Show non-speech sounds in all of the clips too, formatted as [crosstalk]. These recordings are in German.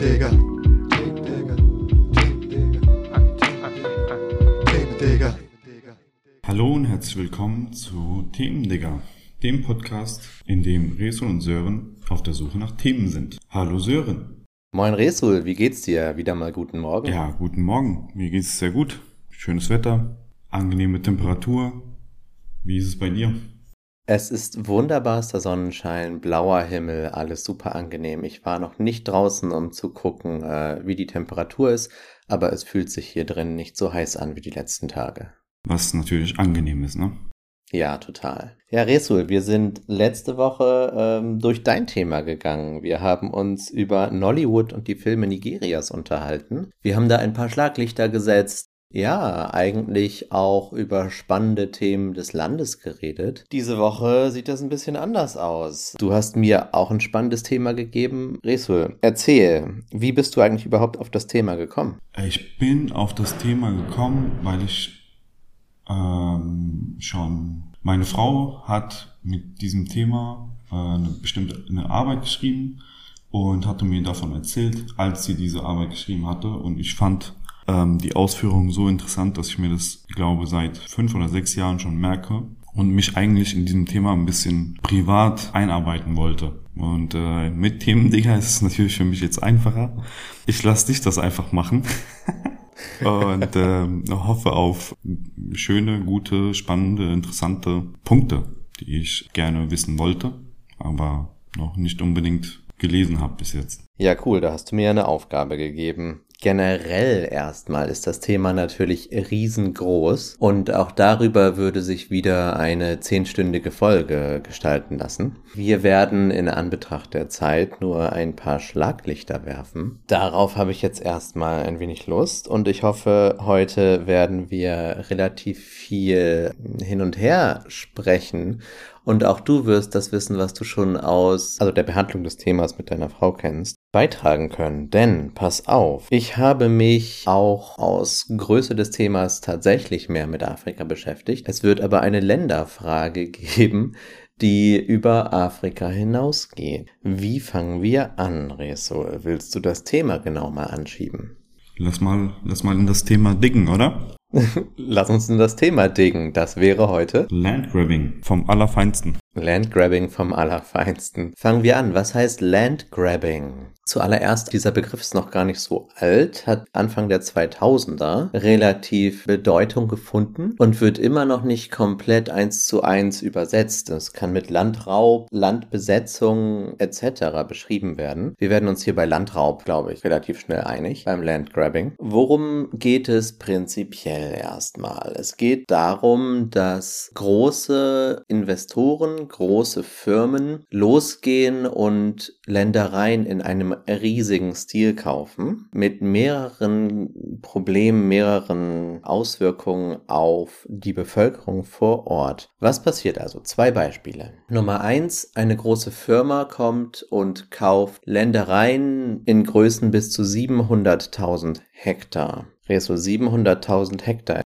Themendigger. Hallo und herzlich willkommen zu Themendigger, dem Podcast, in dem Resul und Sören auf der Suche nach Themen sind. Hallo Sören. Moin Resul, wie geht's dir? Wieder mal guten Morgen. Ja, guten Morgen. Mir geht's sehr gut. Schönes Wetter, angenehme Temperatur. Wie ist es bei dir? Es ist wunderbarster Sonnenschein, blauer Himmel, alles super angenehm. Ich war noch nicht draußen, um zu gucken, äh, wie die Temperatur ist, aber es fühlt sich hier drin nicht so heiß an wie die letzten Tage. Was natürlich angenehm ist, ne? Ja, total. Ja, Resul, wir sind letzte Woche ähm, durch dein Thema gegangen. Wir haben uns über Nollywood und die Filme Nigerias unterhalten. Wir haben da ein paar Schlaglichter gesetzt. Ja, eigentlich auch über spannende Themen des Landes geredet. Diese Woche sieht das ein bisschen anders aus. Du hast mir auch ein spannendes Thema gegeben. Resul, erzähl, wie bist du eigentlich überhaupt auf das Thema gekommen? Ich bin auf das Thema gekommen, weil ich ähm, schon, meine Frau hat mit diesem Thema äh, eine bestimmte eine Arbeit geschrieben und hatte mir davon erzählt, als sie diese Arbeit geschrieben hatte. Und ich fand ähm, die Ausführungen so interessant, dass ich mir das, ich glaube, seit fünf oder sechs Jahren schon merke und mich eigentlich in diesem Thema ein bisschen privat einarbeiten wollte. Und äh, mit Themen, Digga, ist es natürlich für mich jetzt einfacher. Ich lasse dich das einfach machen. [laughs] und ähm, hoffe auf schöne, gute, spannende, interessante Punkte, die ich gerne wissen wollte, aber noch nicht unbedingt gelesen habe bis jetzt. Ja, cool, da hast du mir eine Aufgabe gegeben. Generell erstmal ist das Thema natürlich riesengroß und auch darüber würde sich wieder eine zehnstündige Folge gestalten lassen. Wir werden in Anbetracht der Zeit nur ein paar Schlaglichter werfen. Darauf habe ich jetzt erstmal ein wenig Lust und ich hoffe, heute werden wir relativ viel hin und her sprechen und auch du wirst das Wissen, was du schon aus, also der Behandlung des Themas mit deiner Frau kennst, beitragen können. Denn, pass auf, ich habe mich auch aus Größe des Themas tatsächlich mehr mit Afrika beschäftigt. Es wird aber eine Länderfrage [laughs] geben, die über Afrika hinausgeht. Wie fangen wir an, Resul? Willst du das Thema genau mal anschieben? Lass mal, lass mal in das Thema dicken, oder? [laughs] Lass uns in das Thema diggen. Das wäre heute Landgrabbing vom Allerfeinsten. Landgrabbing vom Allerfeinsten. Fangen wir an. Was heißt Landgrabbing? Zuallererst, dieser Begriff ist noch gar nicht so alt, hat Anfang der 2000er relativ Bedeutung gefunden und wird immer noch nicht komplett eins zu eins übersetzt. Es kann mit Landraub, Landbesetzung etc. beschrieben werden. Wir werden uns hier bei Landraub, glaube ich, relativ schnell einig beim Landgrabbing. Worum geht es prinzipiell erstmal? Es geht darum, dass große Investoren, große Firmen losgehen und Ländereien in einem riesigen Stil kaufen, mit mehreren Problemen, mehreren Auswirkungen auf die Bevölkerung vor Ort. Was passiert also? Zwei Beispiele. Nummer eins, eine große Firma kommt und kauft Ländereien in Größen bis zu 700.000 Hektar. Reso 700.000 Hektar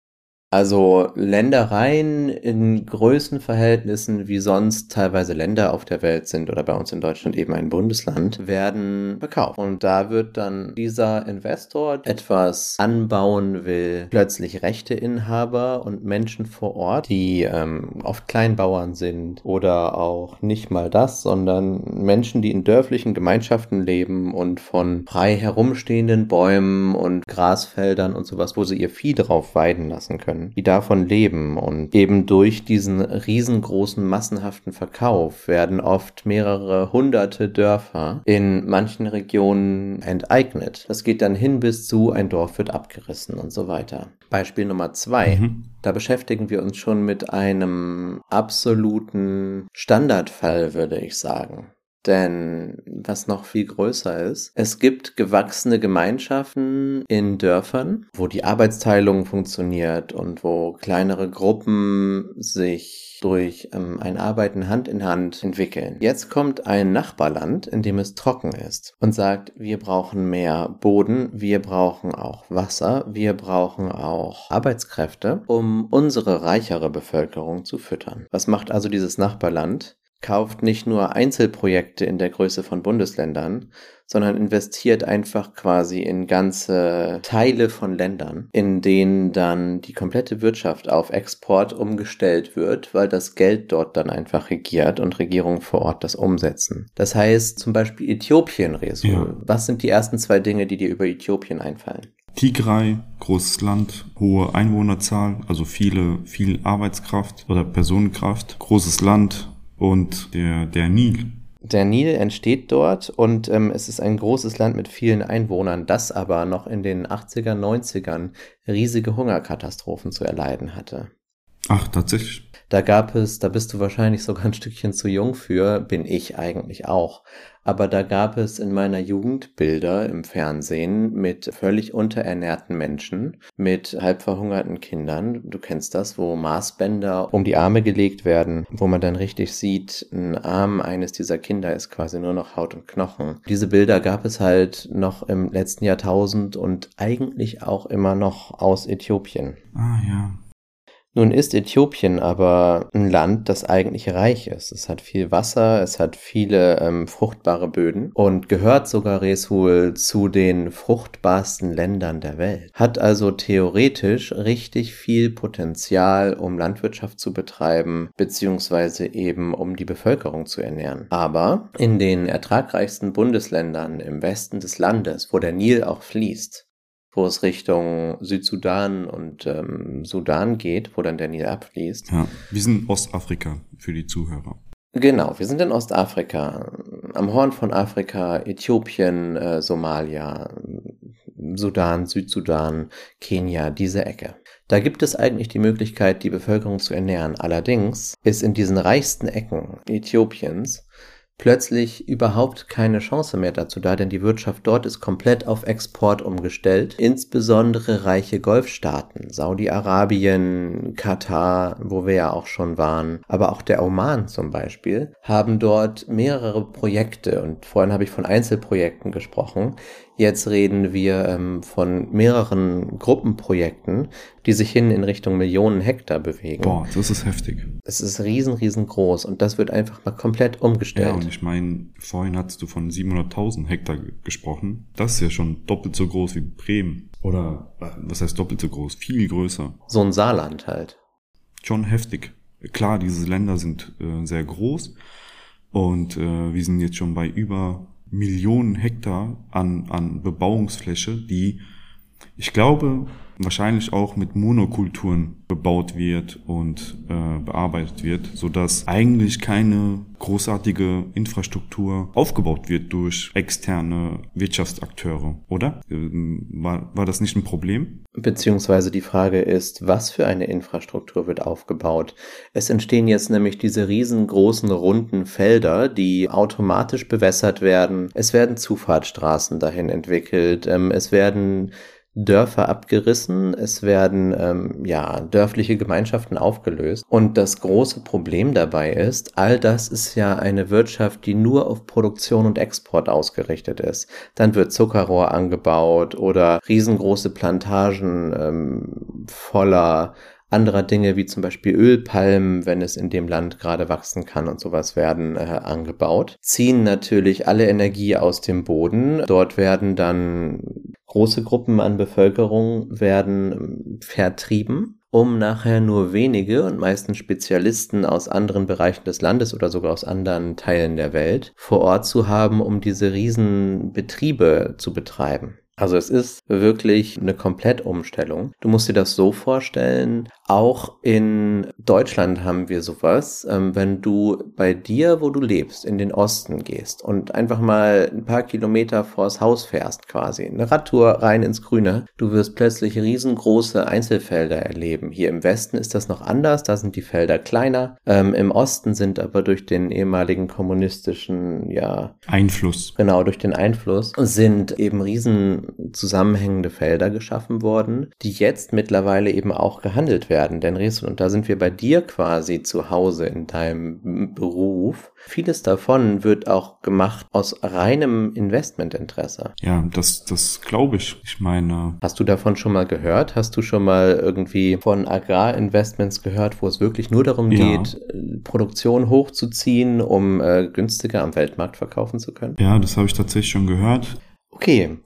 also Ländereien in Größenverhältnissen, wie sonst teilweise Länder auf der Welt sind oder bei uns in Deutschland eben ein Bundesland, werden verkauft. Und da wird dann dieser Investor etwas anbauen will, plötzlich Rechteinhaber und Menschen vor Ort, die ähm, oft Kleinbauern sind oder auch nicht mal das, sondern Menschen, die in dörflichen Gemeinschaften leben und von frei herumstehenden Bäumen und Grasfeldern und sowas, wo sie ihr Vieh drauf weiden lassen können die davon leben. Und eben durch diesen riesengroßen massenhaften Verkauf werden oft mehrere hunderte Dörfer in manchen Regionen enteignet. Das geht dann hin bis zu ein Dorf wird abgerissen und so weiter. Beispiel Nummer zwei. Mhm. Da beschäftigen wir uns schon mit einem absoluten Standardfall, würde ich sagen. Denn was noch viel größer ist, es gibt gewachsene Gemeinschaften in Dörfern, wo die Arbeitsteilung funktioniert und wo kleinere Gruppen sich durch ähm, ein Arbeiten Hand in Hand entwickeln. Jetzt kommt ein Nachbarland, in dem es trocken ist und sagt, wir brauchen mehr Boden, wir brauchen auch Wasser, wir brauchen auch Arbeitskräfte, um unsere reichere Bevölkerung zu füttern. Was macht also dieses Nachbarland? Kauft nicht nur Einzelprojekte in der Größe von Bundesländern, sondern investiert einfach quasi in ganze Teile von Ländern, in denen dann die komplette Wirtschaft auf Export umgestellt wird, weil das Geld dort dann einfach regiert und Regierungen vor Ort das umsetzen. Das heißt zum Beispiel Äthiopien, Resul. Ja. Was sind die ersten zwei Dinge, die dir über Äthiopien einfallen? Tigray, großes Land, hohe Einwohnerzahl, also viele, viel Arbeitskraft oder Personenkraft, großes Land und der, der Nil. Der Nil entsteht dort und ähm, es ist ein großes Land mit vielen Einwohnern, das aber noch in den 80er, 90ern riesige Hungerkatastrophen zu erleiden hatte. Ach, tatsächlich. Da gab es, da bist du wahrscheinlich sogar ein Stückchen zu jung für, bin ich eigentlich auch. Aber da gab es in meiner Jugend Bilder im Fernsehen mit völlig unterernährten Menschen, mit halb verhungerten Kindern. Du kennst das, wo Maßbänder um die Arme gelegt werden, wo man dann richtig sieht, ein Arm eines dieser Kinder ist quasi nur noch Haut und Knochen. Diese Bilder gab es halt noch im letzten Jahrtausend und eigentlich auch immer noch aus Äthiopien. Ah, ja. Nun ist Äthiopien aber ein Land, das eigentlich reich ist. Es hat viel Wasser, es hat viele ähm, fruchtbare Böden und gehört sogar Resul zu den fruchtbarsten Ländern der Welt. Hat also theoretisch richtig viel Potenzial, um Landwirtschaft zu betreiben, beziehungsweise eben um die Bevölkerung zu ernähren. Aber in den ertragreichsten Bundesländern im Westen des Landes, wo der Nil auch fließt, wo es Richtung Südsudan und ähm, Sudan geht, wo dann der Nil abfließt. Ja, wir sind Ostafrika für die Zuhörer. Genau, wir sind in Ostafrika, am Horn von Afrika, Äthiopien, äh, Somalia, Sudan, Südsudan, Kenia, diese Ecke. Da gibt es eigentlich die Möglichkeit, die Bevölkerung zu ernähren. Allerdings ist in diesen reichsten Ecken Äthiopiens plötzlich überhaupt keine Chance mehr dazu da, denn die Wirtschaft dort ist komplett auf Export umgestellt. Insbesondere reiche Golfstaaten, Saudi-Arabien, Katar, wo wir ja auch schon waren, aber auch der Oman zum Beispiel, haben dort mehrere Projekte und vorhin habe ich von Einzelprojekten gesprochen. Jetzt reden wir ähm, von mehreren Gruppenprojekten, die sich hin in Richtung Millionen Hektar bewegen. Boah, das ist heftig. Es ist riesen, riesengroß und das wird einfach mal komplett umgestellt. Ja, und ich meine, vorhin hattest du von 700.000 Hektar ge- gesprochen. Das ist ja schon doppelt so groß wie Bremen. Oder, äh, was heißt doppelt so groß? Viel größer. so ein Saarland halt. Schon heftig. Klar, diese Länder sind äh, sehr groß und äh, wir sind jetzt schon bei über Millionen Hektar an, an Bebauungsfläche, die, ich glaube, wahrscheinlich auch mit Monokulturen bebaut wird und äh, bearbeitet wird, so dass eigentlich keine großartige Infrastruktur aufgebaut wird durch externe Wirtschaftsakteure, oder? Ähm, War, war das nicht ein Problem? Beziehungsweise die Frage ist, was für eine Infrastruktur wird aufgebaut? Es entstehen jetzt nämlich diese riesengroßen runden Felder, die automatisch bewässert werden. Es werden Zufahrtsstraßen dahin entwickelt. Ähm, es werden Dörfer abgerissen, es werden ähm, ja dörfliche Gemeinschaften aufgelöst. Und das große Problem dabei ist, all das ist ja eine Wirtschaft, die nur auf Produktion und Export ausgerichtet ist. Dann wird Zuckerrohr angebaut oder riesengroße Plantagen ähm, voller anderer Dinge wie zum Beispiel Ölpalmen, wenn es in dem Land gerade wachsen kann und sowas werden äh, angebaut, ziehen natürlich alle Energie aus dem Boden. Dort werden dann große Gruppen an Bevölkerung werden ähm, vertrieben um nachher nur wenige und meistens Spezialisten aus anderen Bereichen des Landes oder sogar aus anderen Teilen der Welt vor Ort zu haben, um diese Riesenbetriebe zu betreiben. Also es ist wirklich eine Komplettumstellung. Du musst dir das so vorstellen, auch in Deutschland haben wir sowas, ähm, wenn du bei dir, wo du lebst, in den Osten gehst und einfach mal ein paar Kilometer vors Haus fährst quasi, eine Radtour rein ins Grüne, du wirst plötzlich riesengroße Einzelfelder erleben. Hier im Westen ist das noch anders, da sind die Felder kleiner. Ähm, Im Osten sind aber durch den ehemaligen kommunistischen, ja, Einfluss. genau durch den Einfluss sind eben riesen zusammenhängende Felder geschaffen worden, die jetzt mittlerweile eben auch gehandelt werden. Denn Resul, und da sind wir bei dir quasi zu Hause in deinem Beruf. Vieles davon wird auch gemacht aus reinem Investmentinteresse. Ja, das, das glaube ich. Ich meine. Hast du davon schon mal gehört? Hast du schon mal irgendwie von Agrarinvestments gehört, wo es wirklich nur darum ja. geht, Produktion hochzuziehen, um äh, günstiger am Weltmarkt verkaufen zu können? Ja, das habe ich tatsächlich schon gehört. Okay.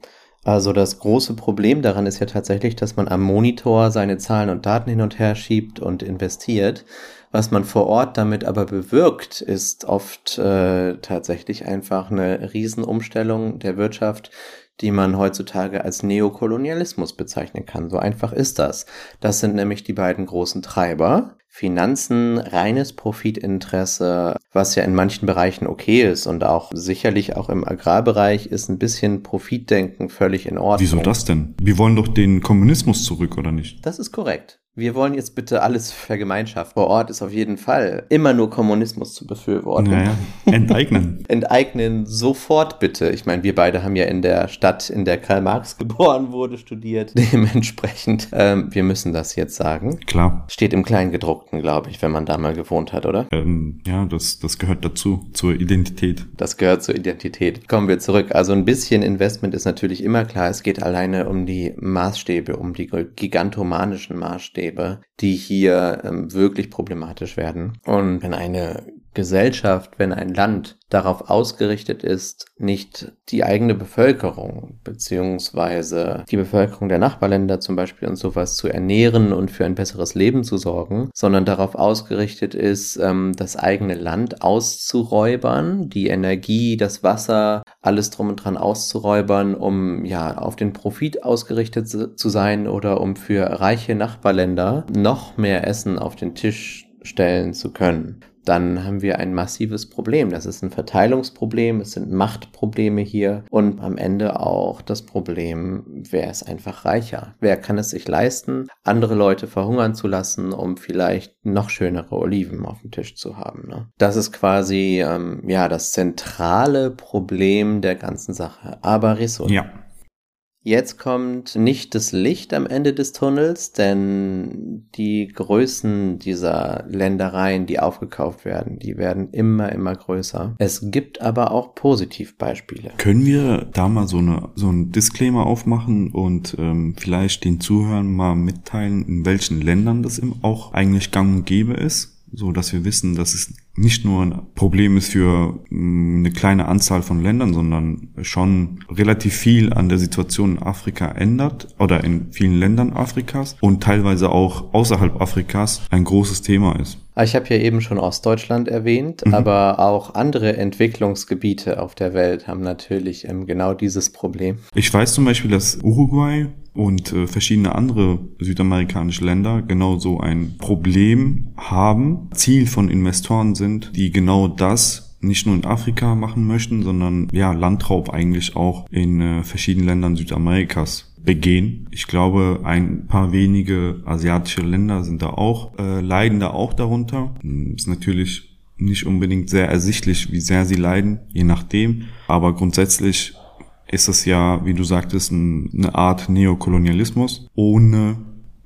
Also das große Problem daran ist ja tatsächlich, dass man am Monitor seine Zahlen und Daten hin und her schiebt und investiert. Was man vor Ort damit aber bewirkt, ist oft äh, tatsächlich einfach eine Riesenumstellung der Wirtschaft, die man heutzutage als Neokolonialismus bezeichnen kann. So einfach ist das. Das sind nämlich die beiden großen Treiber. Finanzen, reines Profitinteresse, was ja in manchen Bereichen okay ist und auch sicherlich auch im Agrarbereich ist ein bisschen Profitdenken völlig in Ordnung. Wieso das denn? Wir wollen doch den Kommunismus zurück, oder nicht? Das ist korrekt. Wir wollen jetzt bitte alles vergemeinschaften. Vor Ort ist auf jeden Fall immer nur Kommunismus zu befürworten. Naja, enteignen. [laughs] enteignen sofort bitte. Ich meine, wir beide haben ja in der Stadt, in der Karl Marx geboren wurde, studiert. [laughs] Dementsprechend, ähm, wir müssen das jetzt sagen. Klar. Steht im Kleingedruckten, glaube ich, wenn man da mal gewohnt hat, oder? Ähm, ja, das, das gehört dazu, zur Identität. Das gehört zur Identität. Kommen wir zurück. Also ein bisschen Investment ist natürlich immer klar. Es geht alleine um die Maßstäbe, um die gigantomanischen Maßstäbe Maßstäbe, die hier ähm, wirklich problematisch werden. Und wenn eine Gesellschaft, wenn ein Land darauf ausgerichtet ist, nicht die eigene Bevölkerung beziehungsweise die Bevölkerung der Nachbarländer zum Beispiel und sowas zu ernähren und für ein besseres Leben zu sorgen, sondern darauf ausgerichtet ist, ähm, das eigene Land auszuräubern, die Energie, das Wasser, alles drum und dran auszuräubern, um ja auf den Profit ausgerichtet zu sein oder um für reiche Nachbarländer noch mehr Essen auf den Tisch stellen zu können dann haben wir ein massives Problem. Das ist ein Verteilungsproblem, es sind Machtprobleme hier und am Ende auch das Problem, wer ist einfach reicher? Wer kann es sich leisten, andere Leute verhungern zu lassen, um vielleicht noch schönere Oliven auf dem Tisch zu haben? Ne? Das ist quasi ähm, ja das zentrale Problem der ganzen Sache. Aber Ressourcen. Ja. Jetzt kommt nicht das Licht am Ende des Tunnels, denn die Größen dieser Ländereien, die aufgekauft werden, die werden immer, immer größer. Es gibt aber auch Positivbeispiele. Können wir da mal so, eine, so ein Disclaimer aufmachen und ähm, vielleicht den Zuhörern mal mitteilen, in welchen Ländern das auch eigentlich gang und gäbe ist? so dass wir wissen, dass es nicht nur ein Problem ist für mm, eine kleine Anzahl von Ländern, sondern schon relativ viel an der Situation in Afrika ändert oder in vielen Ländern Afrikas und teilweise auch außerhalb Afrikas ein großes Thema ist. Ah, ich habe ja eben schon Ostdeutschland erwähnt, mhm. aber auch andere Entwicklungsgebiete auf der Welt haben natürlich ähm, genau dieses Problem. Ich weiß zum Beispiel, dass Uruguay und äh, verschiedene andere südamerikanische Länder genau so ein Problem haben. Ziel von Investoren sind, die genau das nicht nur in Afrika machen möchten, sondern ja, Landraub eigentlich auch in äh, verschiedenen Ländern Südamerikas begehen. Ich glaube, ein paar wenige asiatische Länder sind da auch, äh, leiden da auch darunter. Hm, ist natürlich nicht unbedingt sehr ersichtlich, wie sehr sie leiden, je nachdem. Aber grundsätzlich ist es ja, wie du sagtest, eine Art Neokolonialismus ohne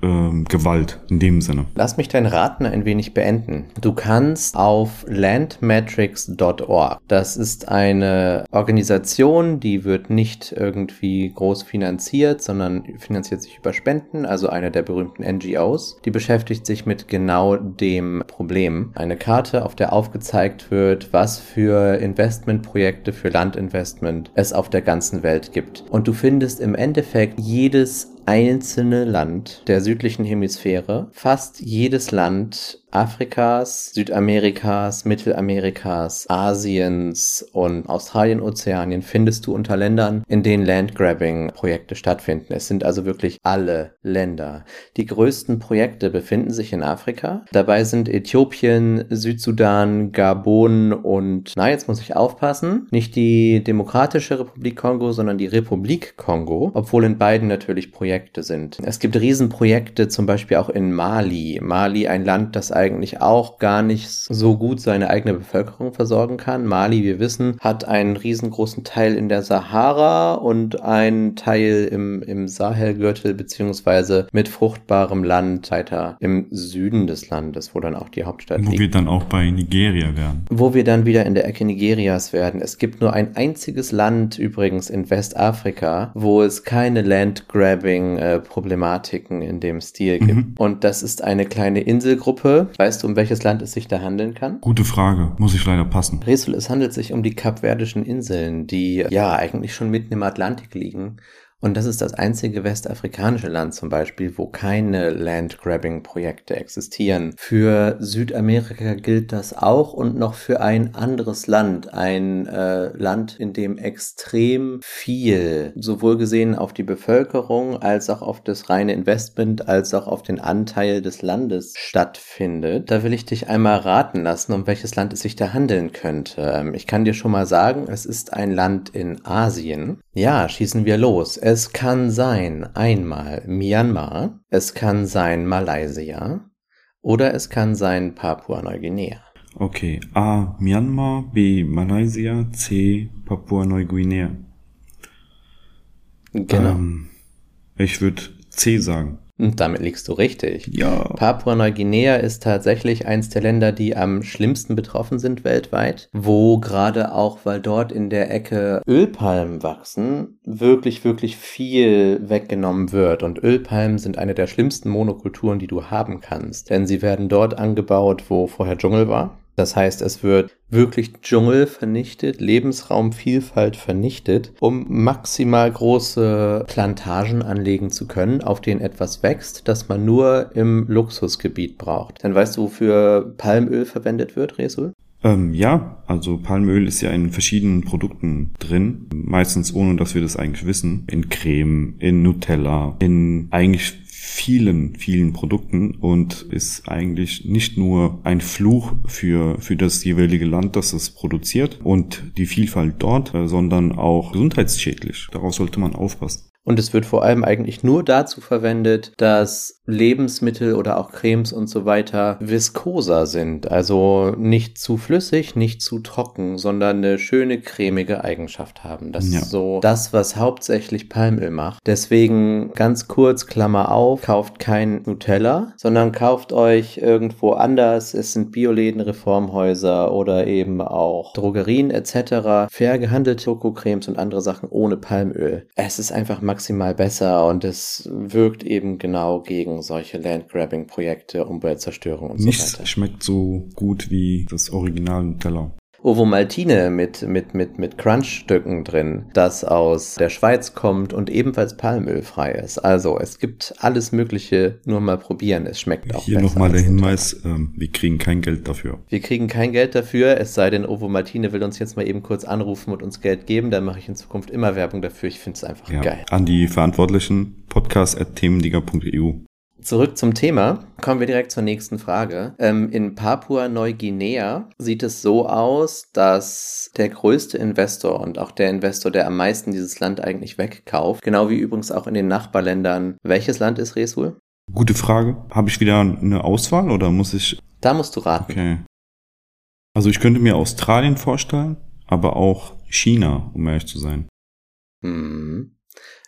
ähm, Gewalt in dem Sinne. Lass mich dein Raten ein wenig beenden. Du kannst auf landmetrics.org, das ist eine Organisation, die wird nicht irgendwie groß finanziert, sondern finanziert sich über Spenden, also eine der berühmten NGOs, die beschäftigt sich mit genau dem Problem. Eine Karte, auf der aufgezeigt wird, was für Investmentprojekte für Landinvestment es auf der ganzen Welt gibt. Und du findest im Endeffekt jedes einzelne Land der südlichen Hemisphäre, fast jedes Land Afrikas, Südamerikas, Mittelamerikas, Asiens und Australien, Ozeanien findest du unter Ländern, in denen Landgrabbing-Projekte stattfinden. Es sind also wirklich alle Länder. Die größten Projekte befinden sich in Afrika. Dabei sind Äthiopien, Südsudan, Gabon und, na, jetzt muss ich aufpassen, nicht die Demokratische Republik Kongo, sondern die Republik Kongo, obwohl in beiden natürlich Projekte sind. Es gibt Riesenprojekte, zum Beispiel auch in Mali. Mali, ein Land, das eigentlich auch gar nicht so gut seine eigene Bevölkerung versorgen kann. Mali, wir wissen, hat einen riesengroßen Teil in der Sahara und einen Teil im, im Sahelgürtel beziehungsweise mit fruchtbarem Land weiter im Süden des Landes, wo dann auch die Hauptstadt Wo liegt. wir dann auch bei Nigeria werden. Wo wir dann wieder in der Ecke Nigerias werden. Es gibt nur ein einziges Land übrigens in Westafrika, wo es keine Land-Grabbing-Problematiken in dem Stil gibt. Mhm. Und das ist eine kleine Inselgruppe. Weißt du, um welches Land es sich da handeln kann? Gute Frage, muss ich leider passen. Resul, es handelt sich um die Kapverdischen Inseln, die ja eigentlich schon mitten im Atlantik liegen. Und das ist das einzige westafrikanische Land zum Beispiel, wo keine Land-Grabbing-Projekte existieren. Für Südamerika gilt das auch und noch für ein anderes Land. Ein äh, Land, in dem extrem viel, sowohl gesehen auf die Bevölkerung als auch auf das reine Investment, als auch auf den Anteil des Landes stattfindet. Da will ich dich einmal raten lassen, um welches Land es sich da handeln könnte. Ähm, Ich kann dir schon mal sagen, es ist ein Land in Asien. Ja, schießen wir los. Es kann sein einmal Myanmar, es kann sein Malaysia oder es kann sein Papua-Neuguinea. Okay, A. Myanmar, B. Malaysia, C. Papua-Neuguinea. Genau. Ähm, ich würde C sagen. Und damit liegst du richtig. Ja. Papua-Neuguinea ist tatsächlich eins der Länder, die am schlimmsten betroffen sind weltweit, wo gerade auch, weil dort in der Ecke Ölpalmen wachsen, wirklich, wirklich viel weggenommen wird. Und Ölpalmen sind eine der schlimmsten Monokulturen, die du haben kannst. Denn sie werden dort angebaut, wo vorher Dschungel war. Das heißt, es wird wirklich Dschungel vernichtet, Lebensraumvielfalt vernichtet, um maximal große Plantagen anlegen zu können, auf denen etwas wächst, das man nur im Luxusgebiet braucht. Dann weißt du, wofür Palmöl verwendet wird, Resul? Ähm, ja, also Palmöl ist ja in verschiedenen Produkten drin, meistens ohne dass wir das eigentlich wissen. In Creme, in Nutella, in eigentlich vielen, vielen Produkten und ist eigentlich nicht nur ein Fluch für, für das jeweilige Land, das es produziert und die Vielfalt dort, äh, sondern auch gesundheitsschädlich. Darauf sollte man aufpassen. Und es wird vor allem eigentlich nur dazu verwendet, dass Lebensmittel oder auch Cremes und so weiter viskoser sind. Also nicht zu flüssig, nicht zu trocken, sondern eine schöne cremige Eigenschaft haben. Das Ja. ist so das, was hauptsächlich Palmöl macht. Deswegen ganz kurz, Klammer auf, kauft kein Nutella, sondern kauft euch irgendwo anders. Es sind Bioläden, Reformhäuser oder eben auch Drogerien etc. Fair gehandelte Schokocremes und andere Sachen ohne Palmöl. Es ist einfach maximal besser und es wirkt eben genau gegen solche Landgrabbing-Projekte, Umweltzerstörung und so Nichts weiter. schmeckt so gut wie das Original Nutella. Ovo Maltine mit, mit, mit, mit Crunchstücken drin, das aus der Schweiz kommt und ebenfalls palmölfrei ist. Also es gibt alles Mögliche, nur mal probieren. Es schmeckt auch Hier besser nochmal der. Hinweis, ähm, wir kriegen kein Geld dafür. Wir kriegen kein Geld dafür, es sei denn, Ovo Martine will uns jetzt mal eben kurz anrufen und uns Geld geben. Dann mache ich in Zukunft immer Werbung dafür. Ich finde es einfach Ja. geil. An die Verantwortlichen podcast.themenliga.eu. Zurück zum Thema. Kommen wir direkt zur nächsten Frage. Ähm, in Papua-Neuguinea sieht es so aus, dass der größte Investor und auch der Investor, der am meisten dieses Land eigentlich wegkauft, genau wie übrigens auch in den Nachbarländern. Welches Land ist Resul? Gute Frage. Habe ich wieder eine Auswahl oder muss ich Da musst du raten. Okay. Also ich könnte mir Australien vorstellen, aber auch China, um ehrlich zu sein. Hm.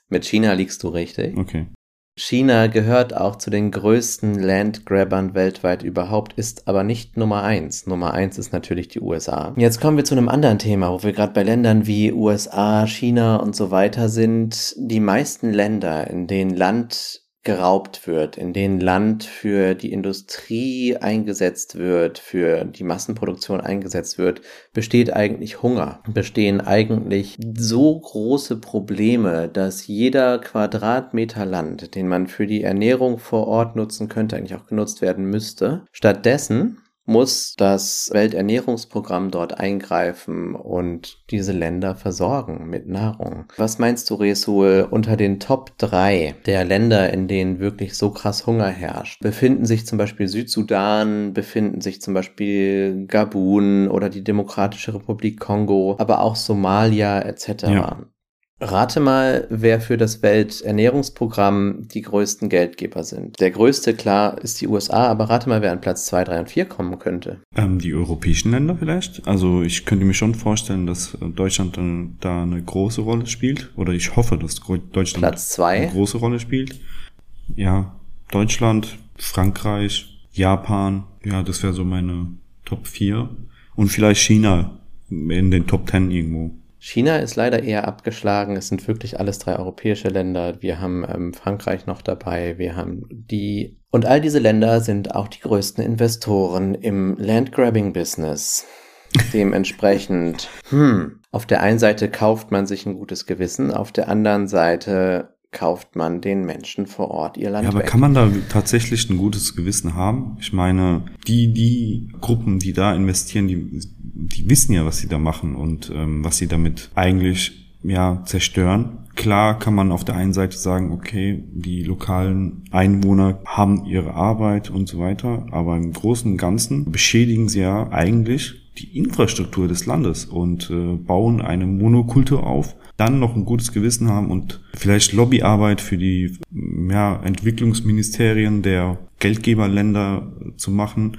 Mit China liegst du richtig. Okay. China gehört auch zu den größten Landgrabbern weltweit überhaupt, ist aber nicht Nummer eins. Nummer eins ist natürlich die USA. Jetzt kommen wir zu einem anderen Thema, wo wir gerade bei Ländern wie USA, China und so weiter sind. Die meisten Länder, in denen Land geraubt wird, in denen Land für die Industrie eingesetzt wird, für die Massenproduktion eingesetzt wird, besteht eigentlich Hunger, bestehen eigentlich so große Probleme, dass jeder Quadratmeter Land, den man für die Ernährung vor Ort nutzen könnte, eigentlich auch genutzt werden müsste. Stattdessen muss das Welternährungsprogramm dort eingreifen und diese Länder versorgen mit Nahrung. Was meinst du, Resul, unter den Top 3 der Länder, in denen wirklich so krass Hunger herrscht, befinden sich zum Beispiel Südsudan, befinden sich zum Beispiel Gabun oder die Demokratische Republik Kongo, aber auch Somalia etc. Ja. Rate mal, wer für das Welternährungsprogramm die größten Geldgeber sind. Der größte, klar, ist die USA, aber rate mal, wer an Platz 2, 3 und 4 kommen könnte. Ähm, die europäischen Länder vielleicht? Also ich könnte mir schon vorstellen, dass äh, Deutschland dann da eine große Rolle spielt. Oder ich hoffe, dass Deutschland eine große Rolle spielt. Ja, Deutschland, Frankreich, Japan, ja, das wäre so meine Top 4. Und vielleicht China in den Top 10 irgendwo. China ist leider eher abgeschlagen. Es sind wirklich alles drei europäische Länder. Wir haben ähm, Frankreich noch dabei. Wir haben die. Und all diese Länder sind auch die größten Investoren im Landgrabbing-Business. Dementsprechend, [laughs] hm, auf der einen Seite kauft man sich ein gutes Gewissen, auf der anderen Seite kauft man den Menschen vor Ort ihr Land Ja, aber weg. kann man da tatsächlich ein gutes Gewissen haben? Ich meine, die, die Gruppen, die da investieren, die, die wissen ja, was sie da machen und ähm, was sie damit eigentlich ja zerstören. Klar kann man auf der einen Seite sagen, okay, die lokalen Einwohner haben ihre Arbeit und so weiter, aber im Großen und Ganzen beschädigen sie ja eigentlich die Infrastruktur des Landes und äh, bauen eine Monokultur auf, dann noch ein gutes Gewissen haben und vielleicht Lobbyarbeit für die ja, Entwicklungsministerien der Geldgeberländer zu machen,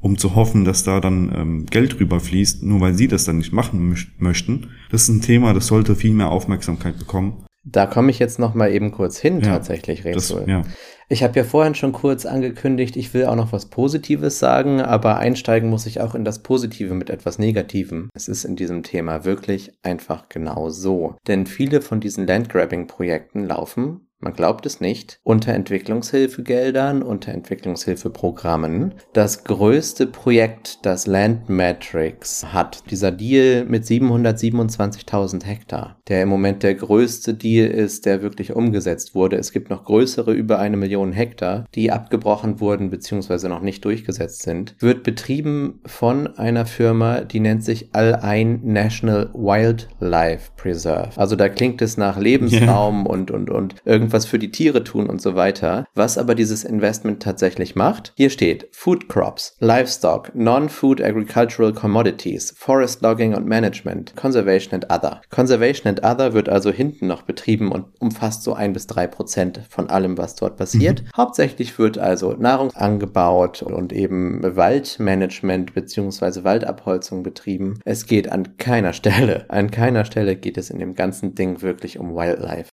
um zu hoffen, dass da dann ähm, Geld rüberfließt, nur weil sie das dann nicht machen möch- möchten. Das ist ein Thema, das sollte viel mehr Aufmerksamkeit bekommen. Da komme ich jetzt noch mal eben kurz hin, Ja, tatsächlich, Resul. ja. Ich habe ja vorhin schon kurz angekündigt, ich will auch noch was Positives sagen, aber einsteigen muss ich auch in das Positive mit etwas Negativem. Es ist in diesem Thema wirklich einfach genau so. Denn viele von diesen Landgrabbing-Projekten laufen, man glaubt es nicht, unter Entwicklungshilfegeldern, unter Entwicklungshilfeprogrammen. Das größte Projekt, das Landmetrics hat, dieser Deal mit 727.000 Hektar, der im Moment der größte Deal ist, der wirklich umgesetzt wurde. Es gibt noch größere über eine Million Hektar, die abgebrochen wurden bzw. noch nicht durchgesetzt sind, wird betrieben von einer Firma, die nennt sich Al-Ain National Wildlife Preserve. Also da klingt es nach Lebensraum und, und, und irgendwas für die Tiere tun und so weiter. Was aber dieses Investment tatsächlich macht, hier steht Food Crops, Livestock, Non-Food Agricultural Commodities, Forest Logging und Management, Conservation and Other. Conservation and Other wird also hinten noch betrieben und umfasst so ein bis drei Prozent von allem, was dort passiert. Hauptsächlich wird also Nahrung angebaut und eben Waldmanagement beziehungsweise Waldabholzung betrieben. Es geht an keiner Stelle, an keiner Stelle geht es in dem ganzen Ding wirklich um Wildlife.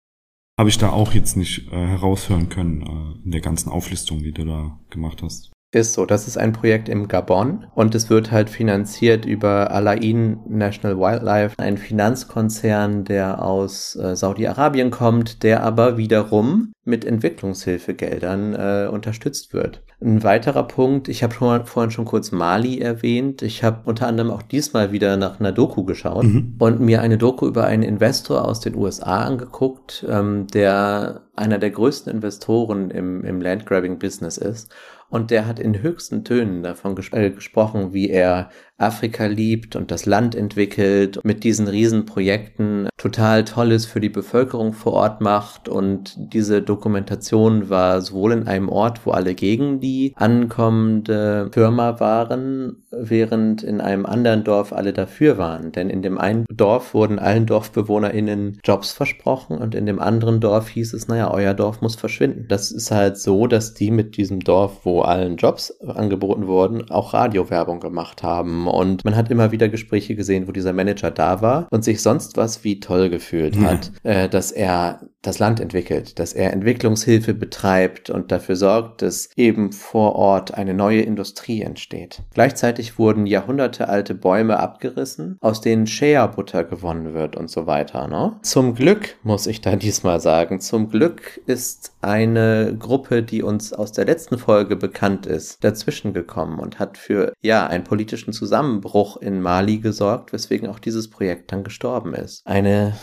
Habe ich da auch jetzt nicht äh, heraushören können äh, in der ganzen Auflistung, die du da gemacht hast. Ist so, das ist ein Projekt im Gabon und es wird halt finanziert über Alain National Wildlife, ein Finanzkonzern, der aus äh, Saudi-Arabien kommt, der aber wiederum mit Entwicklungshilfegeldern äh, unterstützt wird. Ein weiterer Punkt, ich habe schon, vorhin schon kurz Mali erwähnt, ich habe unter anderem auch diesmal wieder nach einer Doku geschaut Mhm. und mir eine Doku über einen Investor aus den USA angeguckt, ähm, der einer der größten Investoren im, im Landgrabbing-Business ist. Und der hat in höchsten Tönen davon ges äh, gesprochen, wie er Afrika liebt und das Land entwickelt, mit diesen Riesenprojekten total Tolles für die Bevölkerung vor Ort macht. Und diese Dokumentation war sowohl in einem Ort, wo alle gegen die ankommende Firma waren, während in einem anderen Dorf alle dafür waren. Denn in dem einen Dorf wurden allen DorfbewohnerInnen Jobs versprochen und in dem anderen Dorf hieß es, naja, euer Dorf muss verschwinden. Das ist halt so, dass die mit diesem Dorf, wo allen Jobs angeboten wurden, auch Radiowerbung gemacht haben. Und man hat immer wieder Gespräche gesehen, wo dieser Manager da war und sich sonst was wie toll gefühlt Ja. hat, äh, dass er das Land entwickelt, dass er Entwicklungshilfe betreibt und dafür sorgt, dass eben vor Ort eine neue Industrie entsteht. Gleichzeitig wurden jahrhundertealte Bäume abgerissen, aus denen Shea-Butter gewonnen wird und so weiter. Ne? Zum Glück, muss ich da [laughs] diesmal sagen, zum Glück ist eine Gruppe, die uns aus der letzten Folge bekannt ist, dazwischen gekommen und hat für, ja, einen politischen Zusammenbruch in Mali gesorgt, weswegen auch dieses Projekt dann gestorben ist. Eine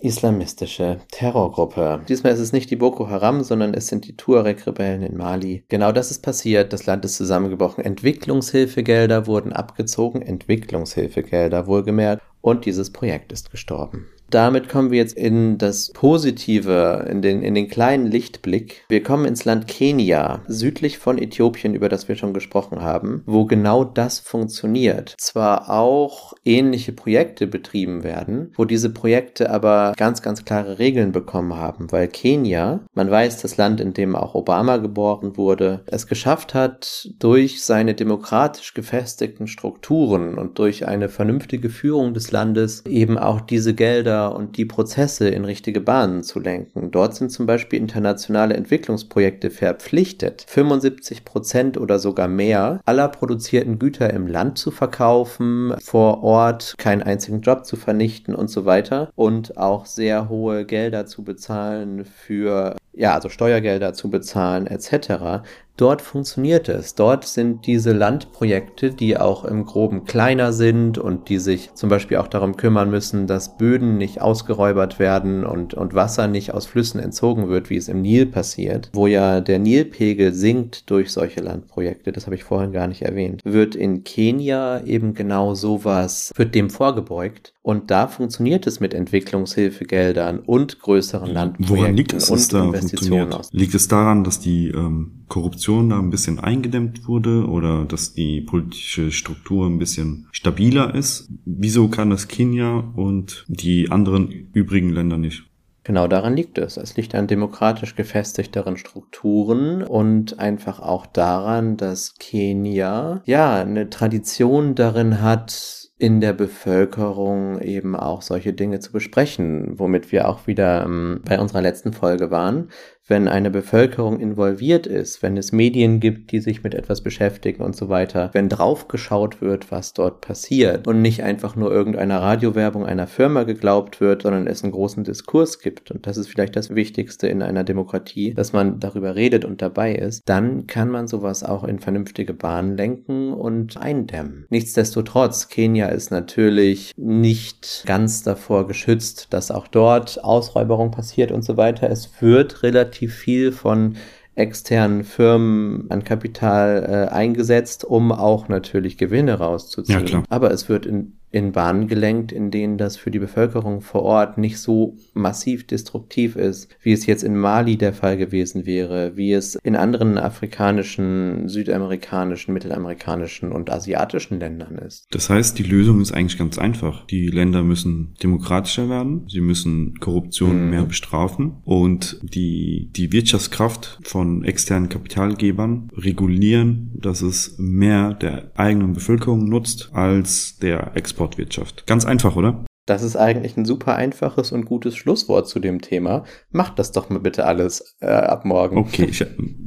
islamistische Terrorgruppe. Diesmal ist es nicht die Boko Haram, sondern es sind die Tuareg-Rebellen in Mali. Genau das ist passiert. Das Land ist zusammengebrochen. Entwicklungshilfegelder wurden abgezogen. Entwicklungshilfegelder wohlgemerkt. Und dieses Projekt ist gestorben. Damit kommen wir jetzt in das Positive, in den, in den kleinen Lichtblick. Wir kommen ins Land Kenia, südlich von Äthiopien, über das wir schon gesprochen haben, wo genau das funktioniert. Zwar auch ähnliche Projekte betrieben werden, wo diese Projekte aber ganz, ganz klare Regeln bekommen haben, weil Kenia, man weiß, das Land, in dem auch Obama geboren wurde, es geschafft hat, durch seine demokratisch gefestigten Strukturen und durch eine vernünftige Führung des Landes eben auch diese Gelder und die Prozesse in richtige Bahnen zu lenken. Dort sind zum Beispiel internationale Entwicklungsprojekte verpflichtet, 75 Prozent oder sogar mehr aller produzierten Güter im Land zu verkaufen, vor Ort keinen einzigen Job zu vernichten und so weiter und auch sehr hohe Gelder zu bezahlen für ja, also Steuergelder zu bezahlen etc. Dort funktioniert es. Dort sind diese Landprojekte, die auch im Groben kleiner sind und die sich zum Beispiel auch darum kümmern müssen, dass Böden nicht ausgeräubert werden und, und Wasser nicht aus Flüssen entzogen wird, wie es im Nil passiert, wo ja der Nilpegel sinkt durch solche Landprojekte, das habe ich vorhin gar nicht erwähnt, wird in Kenia eben genau sowas, wird dem vorgebeugt und da funktioniert es mit Entwicklungshilfegeldern und größeren Landprojekten Woran liegt es, und da Investitionen funktioniert? Liegt es daran, dass die ähm, Korruption da ein bisschen eingedämmt wurde oder dass die politische Struktur ein bisschen stabiler ist? Wieso kann das Kenia und die anderen übrigen Länder nicht? Genau daran liegt es. Es liegt an demokratisch gefestigteren Strukturen und einfach auch daran, dass Kenia ja eine Tradition darin hat, in der Bevölkerung eben auch solche Dinge zu besprechen, womit wir auch wieder ähm, bei unserer letzten Folge waren wenn eine Bevölkerung involviert ist, wenn es Medien gibt, die sich mit etwas beschäftigen und so weiter, wenn draufgeschaut wird, was dort passiert und nicht einfach nur irgendeiner Radiowerbung einer Firma geglaubt wird, sondern es einen großen Diskurs gibt. Und das ist vielleicht das Wichtigste in einer Demokratie, dass man darüber redet und dabei ist, dann kann man sowas auch in vernünftige Bahnen lenken und eindämmen. Nichtsdestotrotz, Kenia ist natürlich nicht ganz davor geschützt, dass auch dort Ausräuberung passiert und so weiter. Es wird relativ relativ viel von externen Firmen an Kapital äh, eingesetzt, um auch natürlich Gewinne rauszuziehen. Ja, Aber es wird in in Bahnen gelenkt, in denen das für die Bevölkerung vor Ort nicht so massiv destruktiv ist, wie es jetzt in Mali der Fall gewesen wäre, wie es in anderen afrikanischen, südamerikanischen, mittelamerikanischen und asiatischen Ländern ist. Das heißt, die Lösung ist eigentlich ganz einfach. Die Länder müssen demokratischer werden, sie müssen Korruption mhm. mehr bestrafen und die, die Wirtschaftskraft von externen Kapitalgebern regulieren, dass es mehr der eigenen Bevölkerung nutzt als der Export Exportwirtschaft. Ganz einfach, oder? Das ist eigentlich ein super einfaches und gutes Schlusswort zu dem Thema. Macht das doch mal bitte alles äh, ab morgen. Okay, ich,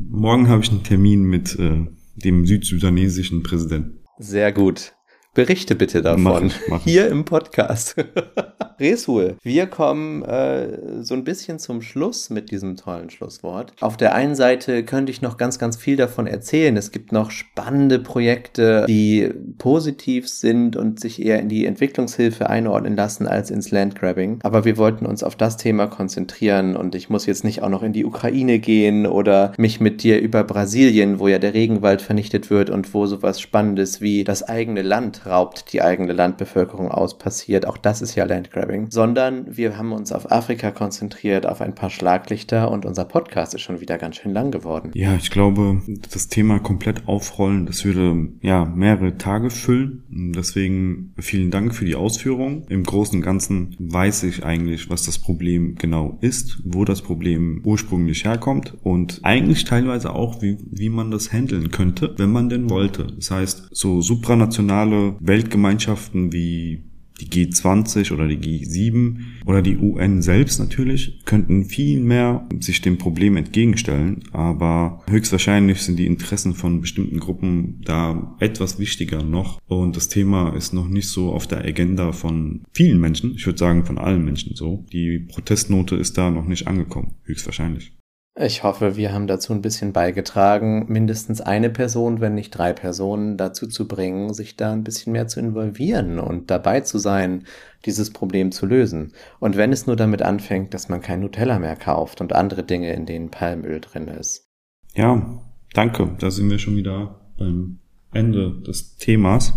morgen habe ich einen Termin mit äh, dem südsudanesischen Präsidenten. Sehr gut. Berichte bitte davon. Machen, machen. Hier im Podcast. [laughs] Resul, wir kommen äh, so ein bisschen zum Schluss mit diesem tollen Schlusswort. Auf der einen Seite könnte ich noch ganz, ganz viel davon erzählen. Es gibt noch spannende Projekte, die positiv sind und sich eher in die Entwicklungshilfe einordnen lassen als ins Landgrabbing. Aber wir wollten uns auf das Thema konzentrieren und ich muss jetzt nicht auch noch in die Ukraine gehen oder mich mit dir über Brasilien, wo ja der Regenwald vernichtet wird und wo sowas Spannendes wie das eigene Land raubt die eigene Landbevölkerung aus, passiert. Auch das ist ja Landgrabbing. Sondern wir haben uns auf Afrika konzentriert, auf ein paar Schlaglichter und unser Podcast ist schon wieder ganz schön lang geworden. Ja, ich glaube, das Thema komplett aufrollen, das würde ja mehrere Tage füllen. Deswegen vielen Dank für die Ausführung. Im Großen und Ganzen weiß ich eigentlich, was das Problem genau ist, wo das Problem ursprünglich herkommt und eigentlich teilweise auch, wie, wie man das handeln könnte, wenn man denn wollte. Das heißt, so supranationale Weltgemeinschaften wie die G20 oder die G7 oder die UN selbst natürlich könnten viel mehr sich dem Problem entgegenstellen, aber höchstwahrscheinlich sind die Interessen von bestimmten Gruppen da etwas wichtiger noch und das Thema ist noch nicht so auf der Agenda von vielen Menschen, ich würde sagen von allen Menschen so. Die Protestnote ist da noch nicht angekommen, höchstwahrscheinlich. Ich hoffe, wir haben dazu ein bisschen beigetragen, mindestens eine Person, wenn nicht drei Personen dazu zu bringen, sich da ein bisschen mehr zu involvieren und dabei zu sein, dieses Problem zu lösen. Und wenn es nur damit anfängt, dass man kein Nutella mehr kauft und andere Dinge, in denen Palmöl drin ist. Ja, danke. Da sind wir schon wieder beim Ende des Themas.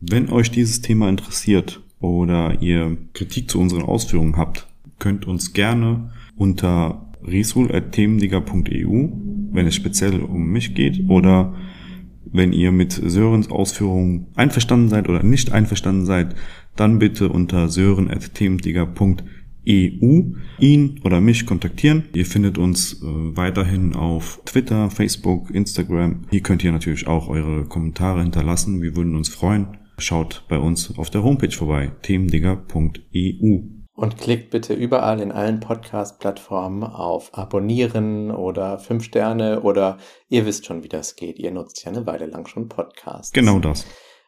Wenn euch dieses Thema interessiert oder ihr Kritik zu unseren Ausführungen habt, könnt uns gerne unter resul.themendigger.eu, wenn es speziell um mich geht, oder wenn ihr mit Sörens Ausführungen einverstanden seid oder nicht einverstanden seid, dann bitte unter sören.themendigger.eu ihn oder mich kontaktieren. Ihr findet uns äh, weiterhin auf Twitter, Facebook, Instagram. Hier könnt ihr natürlich auch eure Kommentare hinterlassen. Wir würden uns freuen. Schaut bei uns auf der Homepage vorbei, themendigger.eu. Und klickt bitte überall in allen Podcast-Plattformen auf Abonnieren oder 5 Sterne oder ihr wisst schon, wie das geht. Ihr nutzt ja eine Weile lang schon Podcasts. Genau das.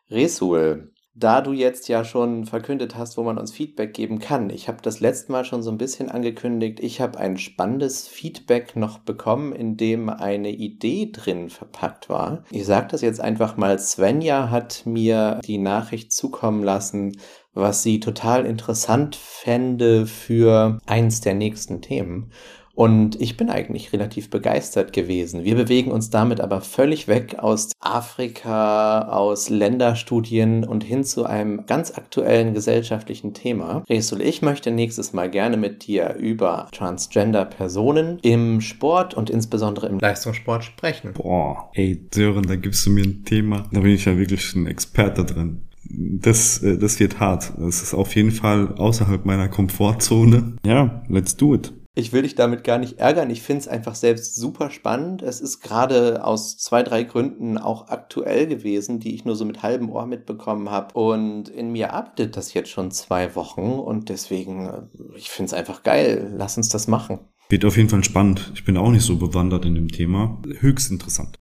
Resul, da du jetzt ja schon verkündet hast, wo man uns Feedback geben kann, ich habe das letzte Mal schon so ein bisschen angekündigt, ich habe ein spannendes Feedback noch bekommen, in dem eine Idee drin verpackt war. Ich sage das jetzt einfach mal, Svenja hat mir die Nachricht zukommen lassen, was sie total interessant fände für eins der nächsten Themen. Und ich bin eigentlich relativ begeistert gewesen. Wir bewegen uns damit aber völlig weg aus Afrika, aus Länderstudien und hin zu einem ganz aktuellen gesellschaftlichen Thema. Resul, ich möchte nächstes Mal gerne mit dir über Transgender-Personen im Sport und insbesondere im Leistungssport sprechen. Boah, ey, Sören, da gibst du mir ein Thema. Da bin ich ja wirklich ein Experte drin das, äh, das wird hart. Das ist auf jeden Fall außerhalb meiner Komfortzone. Ja, let's do it. Ich will dich damit gar nicht ärgern. Ich finde es einfach selbst super spannend. Es ist gerade aus zwei, drei Gründen auch aktuell gewesen, die ich nur so mit halbem Ohr mitbekommen habe. Und in mir arbeitet das jetzt schon zwei Wochen. Und deswegen, äh, ich finde es einfach geil. Lass uns das machen. Wird auf jeden Fall spannend. Ich bin auch nicht so bewandert in dem Thema. Höchst interessant.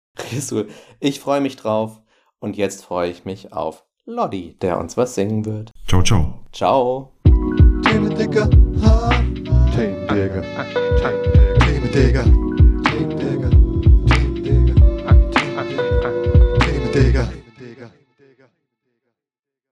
Ich freue mich drauf. Und jetzt freue ich mich auf Lodi, der uns was singen wird. Ciao, ciao. Ciao. Themen Digger, ha.